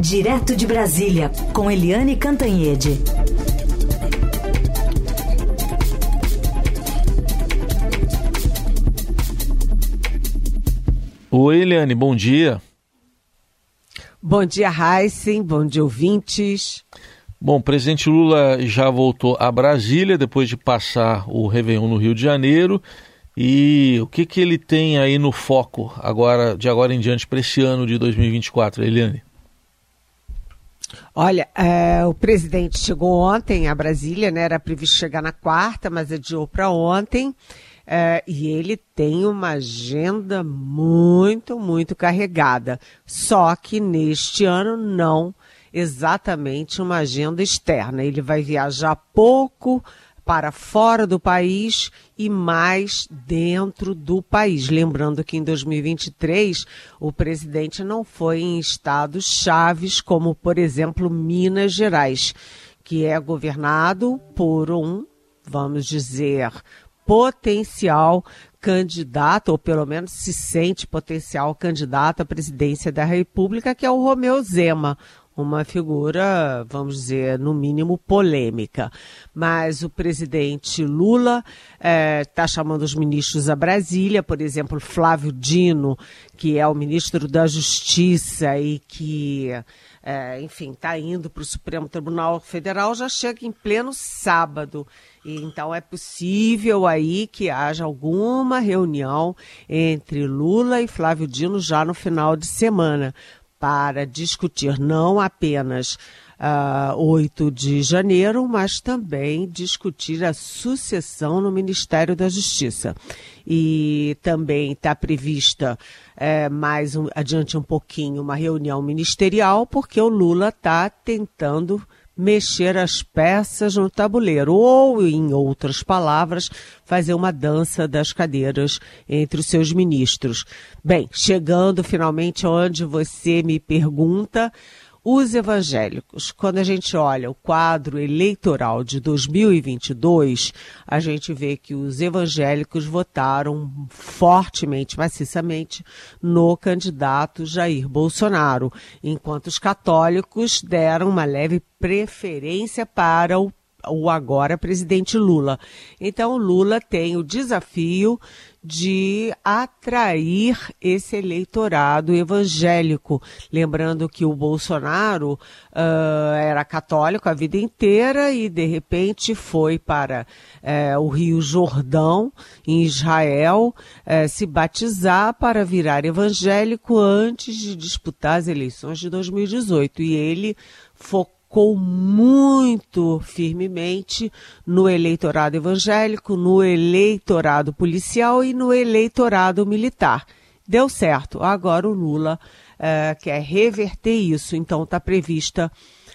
Direto de Brasília, com Eliane Cantanhede. Oi, Eliane, bom dia. Bom dia, Heisen, bom dia, ouvintes. Bom, o presidente Lula já voltou a Brasília depois de passar o Réveillon no Rio de Janeiro. E o que, que ele tem aí no foco agora, de agora em diante para esse ano de 2024, Eliane? Olha, é, o presidente chegou ontem a Brasília, né? Era previsto chegar na quarta, mas adiou para ontem. É, e ele tem uma agenda muito, muito carregada. Só que neste ano não exatamente uma agenda externa. Ele vai viajar pouco para fora do país e mais dentro do país. Lembrando que em 2023 o presidente não foi em estados chaves, como por exemplo Minas Gerais, que é governado por um, vamos dizer, potencial candidato, ou pelo menos se sente potencial candidato à presidência da República, que é o Romeu Zema, uma figura, vamos dizer, no mínimo polêmica. Mas o presidente Lula está eh, chamando os ministros a Brasília, por exemplo, Flávio Dino, que é o ministro da Justiça e que, é, enfim, está indo para o Supremo Tribunal Federal, já chega em pleno sábado. E, então é possível aí que haja alguma reunião entre Lula e Flávio Dino já no final de semana para discutir não apenas uh, 8 de janeiro, mas também discutir a sucessão no Ministério da Justiça. E também está prevista é, mais um, adiante um pouquinho uma reunião ministerial, porque o Lula está tentando mexer as peças no tabuleiro, ou, em outras palavras, fazer uma dança das cadeiras entre os seus ministros. Bem, chegando finalmente onde você me pergunta, os evangélicos, quando a gente olha o quadro eleitoral de 2022, a gente vê que os evangélicos votaram fortemente, maciçamente, no candidato Jair Bolsonaro, enquanto os católicos deram uma leve preferência para o o agora presidente Lula. Então, Lula tem o desafio de atrair esse eleitorado evangélico. Lembrando que o Bolsonaro uh, era católico a vida inteira e, de repente, foi para uh, o Rio Jordão, em Israel, uh, se batizar para virar evangélico antes de disputar as eleições de 2018. E ele focou focou muito firmemente no eleitorado evangélico, no eleitorado policial e no eleitorado militar. Deu certo. Agora o Lula uh, quer reverter isso. Então está prevista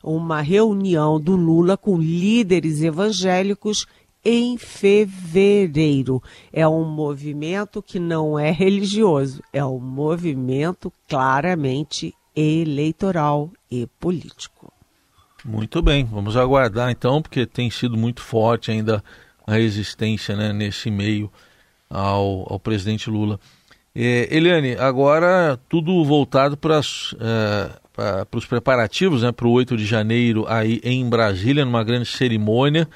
uma reunião do Lula com líderes evangélicos em fevereiro. É um movimento que não é religioso, é um movimento claramente eleitoral e político. Muito bem, vamos aguardar então, porque tem sido muito forte ainda a resistência né, nesse meio ao, ao presidente Lula. É, Eliane, agora tudo voltado para é, os preparativos né, para o 8 de janeiro aí em Brasília, numa grande cerimônia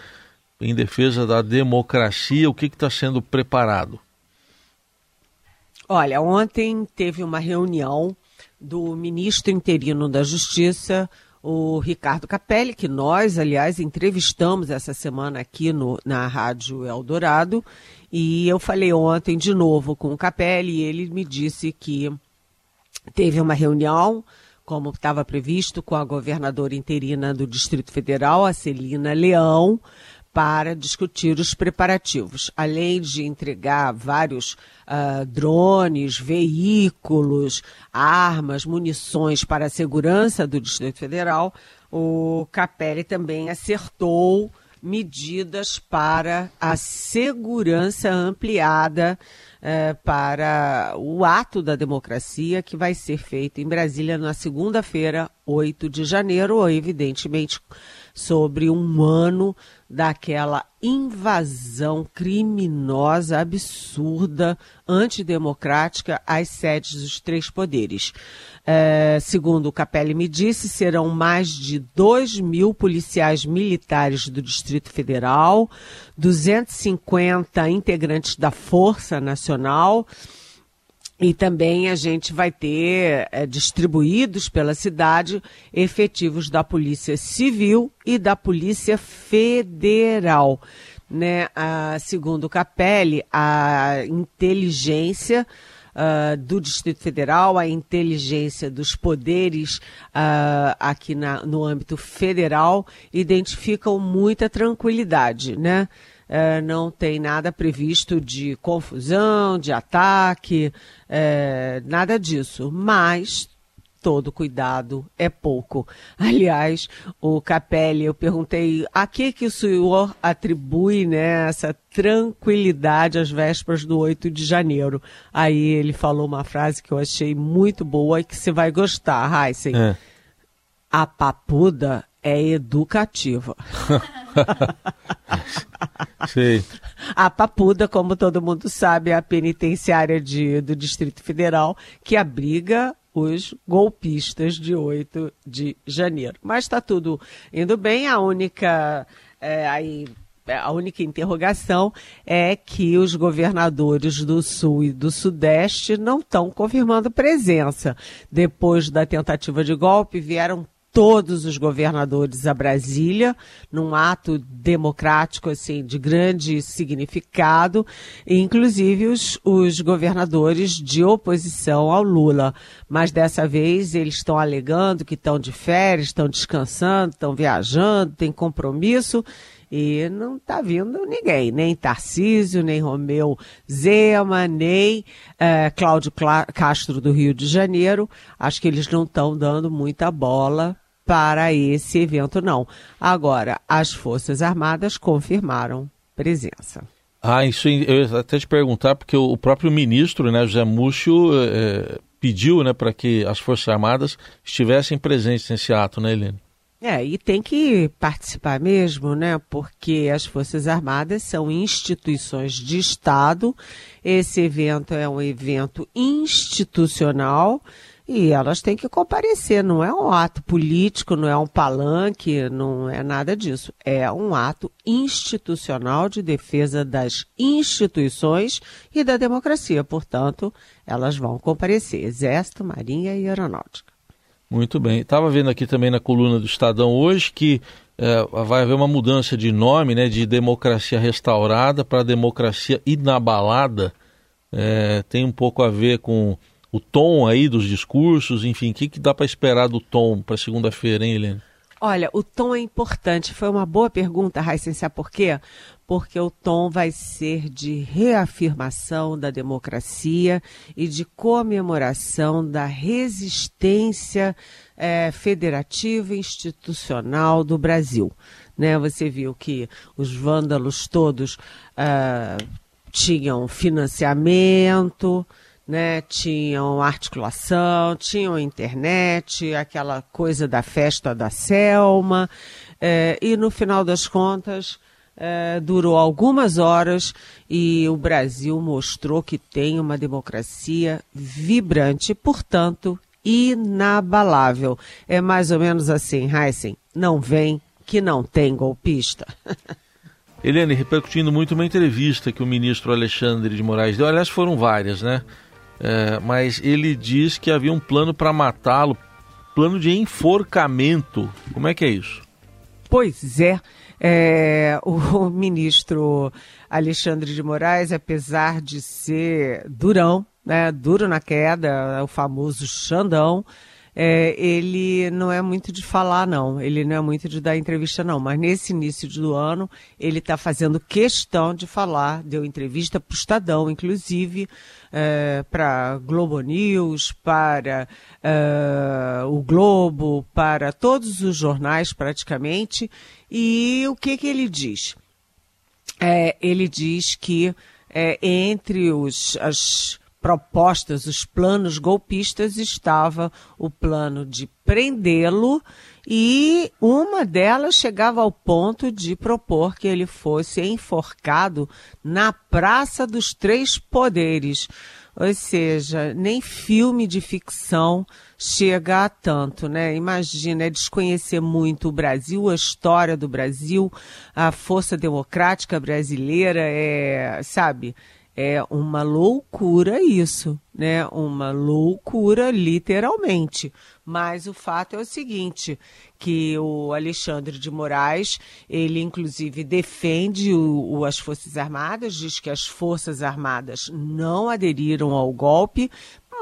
em defesa da democracia. O que está sendo preparado? Olha, ontem teve uma reunião do ministro interino da Justiça, o Ricardo Capelli, que nós, aliás, entrevistamos essa semana aqui no, na Rádio Eldorado. E eu falei ontem de novo com o Capelli e ele me disse que teve uma reunião, como estava previsto, com a governadora interina do Distrito Federal, a Celina Leão, para discutir os preparativos. Além de entregar vários uh, drones, veículos, armas, munições para a segurança do Distrito Federal, o Capelli também acertou medidas para a segurança ampliada é, para o ato da democracia que vai ser feito em Brasília na segunda-feira, 8 de janeiro, evidentemente sobre um ano daquela invasão criminosa, absurda, antidemocrática às sedes dos três poderes. É, segundo o Capelli me disse, serão mais de 2 mil policiais militares do Distrito Federal, 250 integrantes da Força Nacional, e também a gente vai ter é, distribuídos pela cidade efetivos da Polícia Civil e da Polícia Federal. Né? Ah, segundo o Capelli, a inteligência uh, do Distrito Federal, a inteligência dos poderes uh, aqui na, no âmbito federal identificam muita tranquilidade, né? É, não tem nada previsto de confusão, de ataque, é, nada disso. Mas todo cuidado é pouco. Aliás, o Capelli, eu perguntei a que que o senhor atribui né, essa tranquilidade às vésperas do 8 de janeiro. Aí ele falou uma frase que eu achei muito boa e que você vai gostar, Heisen. É. A papuda é educativa. Sei. A Papuda, como todo mundo sabe, é a penitenciária de, do Distrito Federal que abriga os golpistas de 8 de janeiro. Mas está tudo indo bem. A única é, aí, a única interrogação é que os governadores do Sul e do Sudeste não estão confirmando presença. Depois da tentativa de golpe, vieram todos os governadores a Brasília, num ato democrático assim de grande significado, inclusive os, os governadores de oposição ao Lula. Mas dessa vez eles estão alegando que estão de férias, estão descansando, estão viajando, têm compromisso e não está vindo ninguém, nem Tarcísio, nem Romeu Zema, nem é, Cláudio Castro do Rio de Janeiro. Acho que eles não estão dando muita bola para esse evento, não. Agora, as Forças Armadas confirmaram presença. Ah, isso eu ia até te perguntar, porque o próprio ministro, né, José Múcio, é, pediu né, para que as Forças Armadas estivessem presentes nesse ato, né, Helene? É, e tem que participar mesmo, né? Porque as Forças Armadas são instituições de Estado. Esse evento é um evento institucional e elas têm que comparecer. Não é um ato político, não é um palanque, não é nada disso. É um ato institucional de defesa das instituições e da democracia. Portanto, elas vão comparecer: Exército, Marinha e Aeronáutica. Muito bem. Estava vendo aqui também na coluna do Estadão hoje que é, vai haver uma mudança de nome, né, de democracia restaurada para democracia inabalada. É, tem um pouco a ver com o tom aí dos discursos, enfim, o que, que dá para esperar do tom para segunda-feira, hein, Helene? Olha, o tom é importante. Foi uma boa pergunta, Raíssa, sabe por quê? Porque o tom vai ser de reafirmação da democracia e de comemoração da resistência é, federativa institucional do Brasil. Né? Você viu que os vândalos todos uh, tinham financiamento, né? Tinham articulação, tinham internet, aquela coisa da festa da Selma, é, e no final das contas é, durou algumas horas e o Brasil mostrou que tem uma democracia vibrante, portanto, inabalável. É mais ou menos assim, Heisen, não vem que não tem golpista. Eliane, repercutindo muito uma entrevista que o ministro Alexandre de Moraes deu, aliás, foram várias, né? É, mas ele diz que havia um plano para matá-lo, plano de enforcamento. Como é que é isso? Pois é, é, o ministro Alexandre de Moraes, apesar de ser durão, né, duro na queda, o famoso Xandão, é, ele não é muito de falar, não. Ele não é muito de dar entrevista, não. Mas nesse início do ano, ele está fazendo questão de falar. Deu entrevista para o Estadão, inclusive, é, para Globo News, para é, o Globo, para todos os jornais, praticamente. E o que, que ele diz? É, ele diz que é, entre os, as propostas, os planos golpistas, estava o plano de prendê-lo e uma delas chegava ao ponto de propor que ele fosse enforcado na Praça dos Três Poderes. Ou seja, nem filme de ficção chega a tanto, né? Imagina, é desconhecer muito o Brasil, a história do Brasil, a força democrática brasileira, é, sabe? É uma loucura isso, né? Uma loucura, literalmente. Mas o fato é o seguinte, que o Alexandre de Moraes, ele inclusive defende o, o, as Forças Armadas, diz que as Forças Armadas não aderiram ao golpe,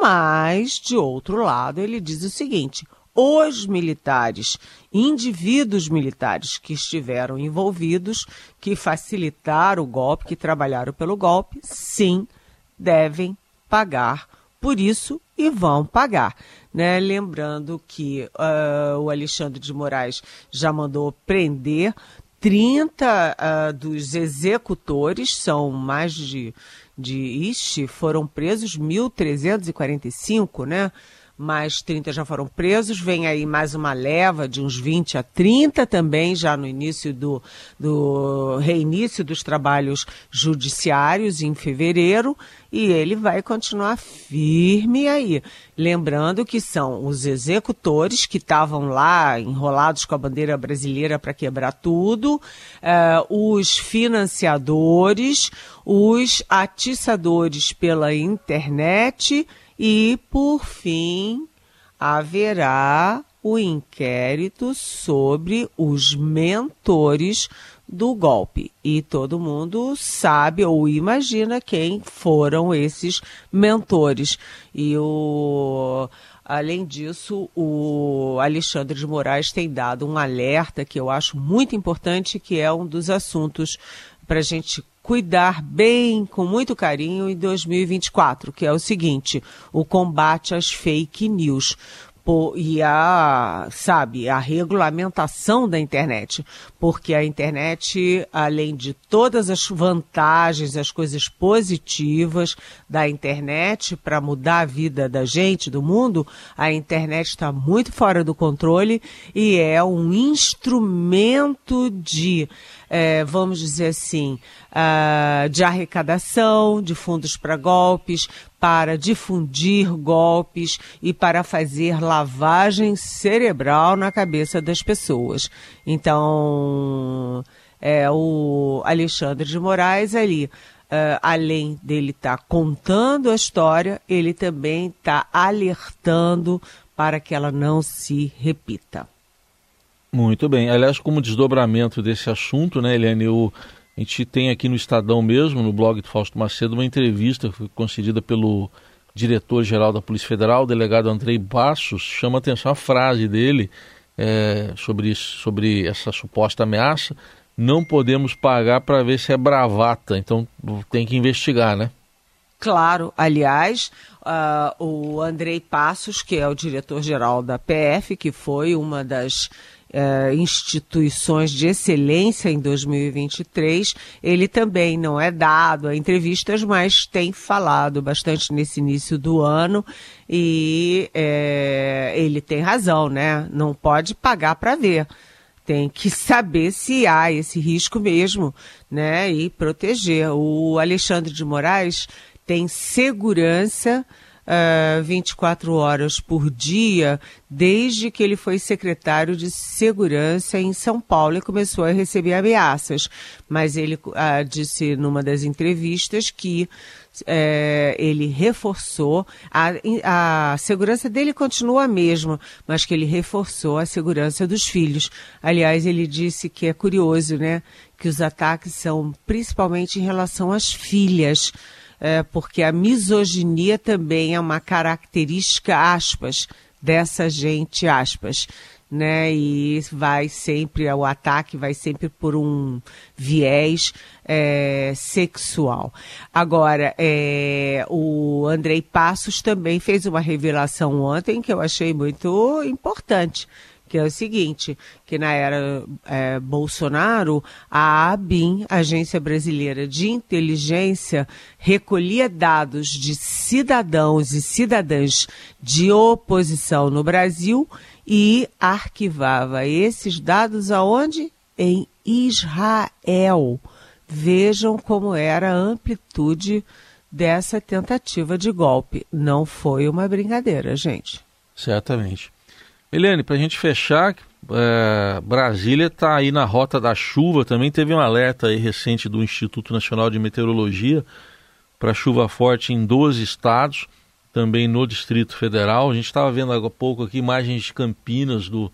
mas, de outro lado, ele diz o seguinte: os militares, indivíduos militares que estiveram envolvidos, que facilitaram o golpe, que trabalharam pelo golpe, sim, devem pagar por isso e vão pagar. Né? Lembrando que uh, o Alexandre de Moraes já mandou prender 30 uh, ah, dos executores, são mais de, de Ixi, foram presos 1.345, né? Mais 30 já foram presos, vem aí mais uma leva de uns 20 a 30 também, já no início do, do reinício dos trabalhos judiciários em fevereiro, e ele vai continuar firme aí. Lembrando que são os executores que estavam lá enrolados com a bandeira brasileira para quebrar tudo, uh, os financiadores, os atiçadores pela internet e, por fim, haverá o inquérito sobre os mentores do golpe. E todo mundo sabe ou imagina quem foram esses mentores. E o. Além disso, o Alexandre de Moraes tem dado um alerta que eu acho muito importante, que é um dos assuntos para a gente cuidar bem, com muito carinho, em 2024, que é o seguinte: o combate às fake news. E a, sabe, a regulamentação da internet, porque a internet, além de todas as vantagens, as coisas positivas da internet para mudar a vida da gente, do mundo, a internet está muito fora do controle e é um instrumento de é, vamos dizer assim, uh, de arrecadação de fundos para golpes, para difundir golpes e para fazer lavagem cerebral na cabeça das pessoas. Então, é, o Alexandre de Moraes ali, uh, além dele estar tá contando a história, ele também está alertando para que ela não se repita. Muito bem. Aliás, como desdobramento desse assunto, né, Eliane, o, a gente tem aqui no Estadão mesmo, no blog do Fausto Macedo, uma entrevista concedida pelo diretor-geral da Polícia Federal, o delegado Andrei Bassos, chama atenção a frase dele é, sobre, sobre essa suposta ameaça. Não podemos pagar para ver se é bravata, então tem que investigar, né? Claro, aliás, uh, o Andrei Passos, que é o diretor-geral da PF, que foi uma das uh, instituições de excelência em 2023, ele também não é dado a entrevistas, mas tem falado bastante nesse início do ano e é, ele tem razão, né? Não pode pagar para ver tem que saber se há esse risco mesmo, né, e proteger. O Alexandre de Moraes tem segurança uh, ah, 24 horas por dia desde que ele foi secretário de segurança em São Paulo e começou a receber ameaças. Mas ele uh, disse numa das entrevistas que uh, ele reforçou, a, a segurança dele continua a mesma, mas que ele reforçou a segurança dos filhos. Aliás, ele disse que é curioso, né? Que os ataques são principalmente em relação às filhas é, porque a misoginia também é uma característica, aspas, dessa gente, aspas, né? E vai sempre, o ataque vai sempre por um viés é, sexual. Agora, é, o Andrei Passos também fez uma revelação ontem que eu achei muito importante que é o seguinte, que na era é, Bolsonaro, a ABIN, Agência Brasileira de Inteligência, recolhia dados de cidadãos e cidadãs de oposição no Brasil e arquivava esses dados aonde? Em Israel. Vejam como era a amplitude dessa tentativa de golpe. Não foi uma brincadeira, gente. Certamente. Eliane, para a gente fechar, é, Brasília está aí na rota da chuva. Também teve um alerta recente do Instituto Nacional de Meteorologia para chuva forte em 12 estados, também no Distrito Federal. A gente estava vendo há pouco aqui imagens de Campinas do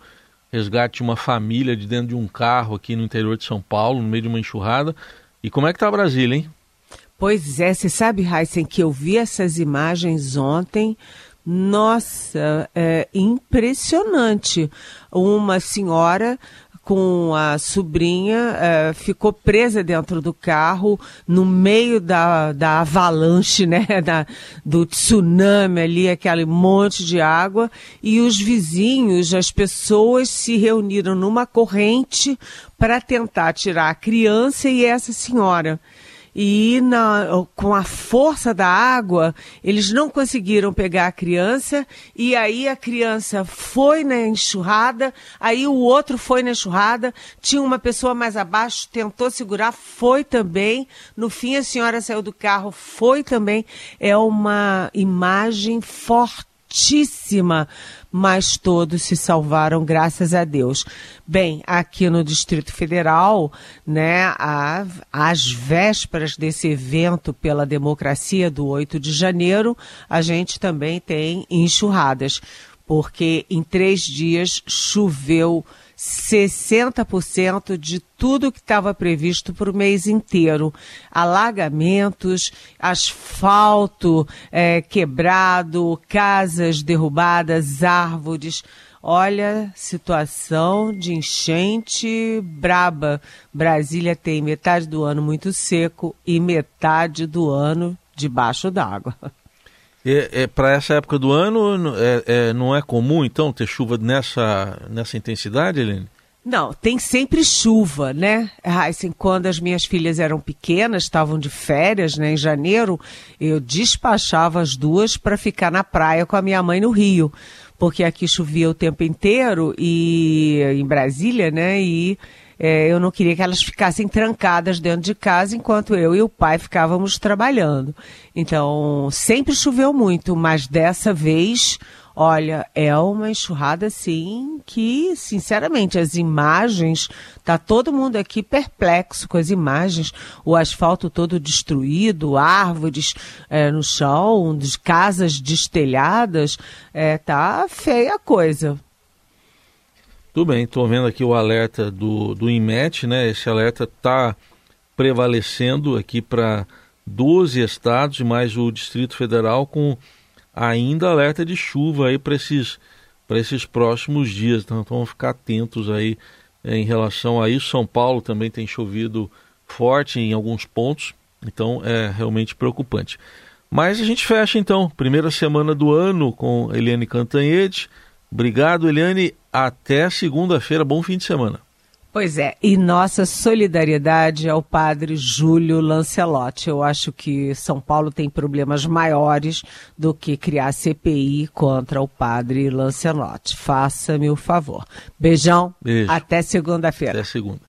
resgate de uma família de dentro de um carro aqui no interior de São Paulo, no meio de uma enxurrada. E como é que está Brasília, hein? Pois é, você sabe, Heisen, que eu vi essas imagens ontem. Nossa, é impressionante. Uma senhora com a sobrinha é, ficou presa dentro do carro no meio da, da avalanche, né, da, do tsunami ali, aquele monte de água, e os vizinhos, as pessoas se reuniram numa corrente para tentar tirar a criança e essa senhora e na, com a força da água, eles não conseguiram pegar a criança, e aí a criança foi na enxurrada, aí o outro foi na enxurrada, tinha uma pessoa mais abaixo, tentou segurar, foi também. No fim, a senhora saiu do carro, foi também. É uma imagem forte fortíssima, mas todos se salvaram, graças a Deus. Bem, aqui no Distrito Federal, né, a, às vésperas desse evento pela democracia do 8 de janeiro, a gente também tem enxurradas, porque em três dias choveu 60% de tudo que estava previsto para o mês inteiro. Alagamentos, asfalto é, quebrado, casas derrubadas, árvores. Olha, situação de enchente braba. Brasília tem metade do ano muito seco e metade do ano debaixo d'água. É, é para essa época do ano, é, é, não é comum, então, ter chuva nessa, nessa intensidade, Helene? Não, tem sempre chuva, né? Assim, quando as minhas filhas eram pequenas, estavam de férias, né, em janeiro, eu despachava as duas para ficar na praia com a minha mãe no Rio, porque aqui chovia o tempo inteiro e em Brasília, né? E é, eu não queria que elas ficassem trancadas dentro de casa enquanto eu e o pai ficávamos trabalhando. Então, sempre choveu muito, mas dessa vez, olha, é uma enxurrada assim que, sinceramente, as imagens, tá todo mundo aqui perplexo com as imagens, o asfalto todo destruído, árvores é, no chão, casas destelhadas, é, tá feia a coisa. Tudo bem, estou vendo aqui o alerta do, do INMET, né? Esse alerta está prevalecendo aqui para 12 estados, mais o Distrito Federal, com ainda alerta de chuva aí para esses, esses próximos dias. Então, então vamos ficar atentos aí é, em relação a isso. São Paulo também tem chovido forte em alguns pontos, então é realmente preocupante. Mas a gente fecha então, primeira semana do ano com Eliane Cantanhede. Obrigado, Eliane. Até segunda-feira. Bom fim de semana. Pois é, e nossa solidariedade ao padre Júlio Lancelotti. Eu acho que São Paulo tem problemas maiores do que criar CPI contra o padre Lancelotti. Faça-me o favor. Beijão. Beijo. Até segunda-feira. Até segunda.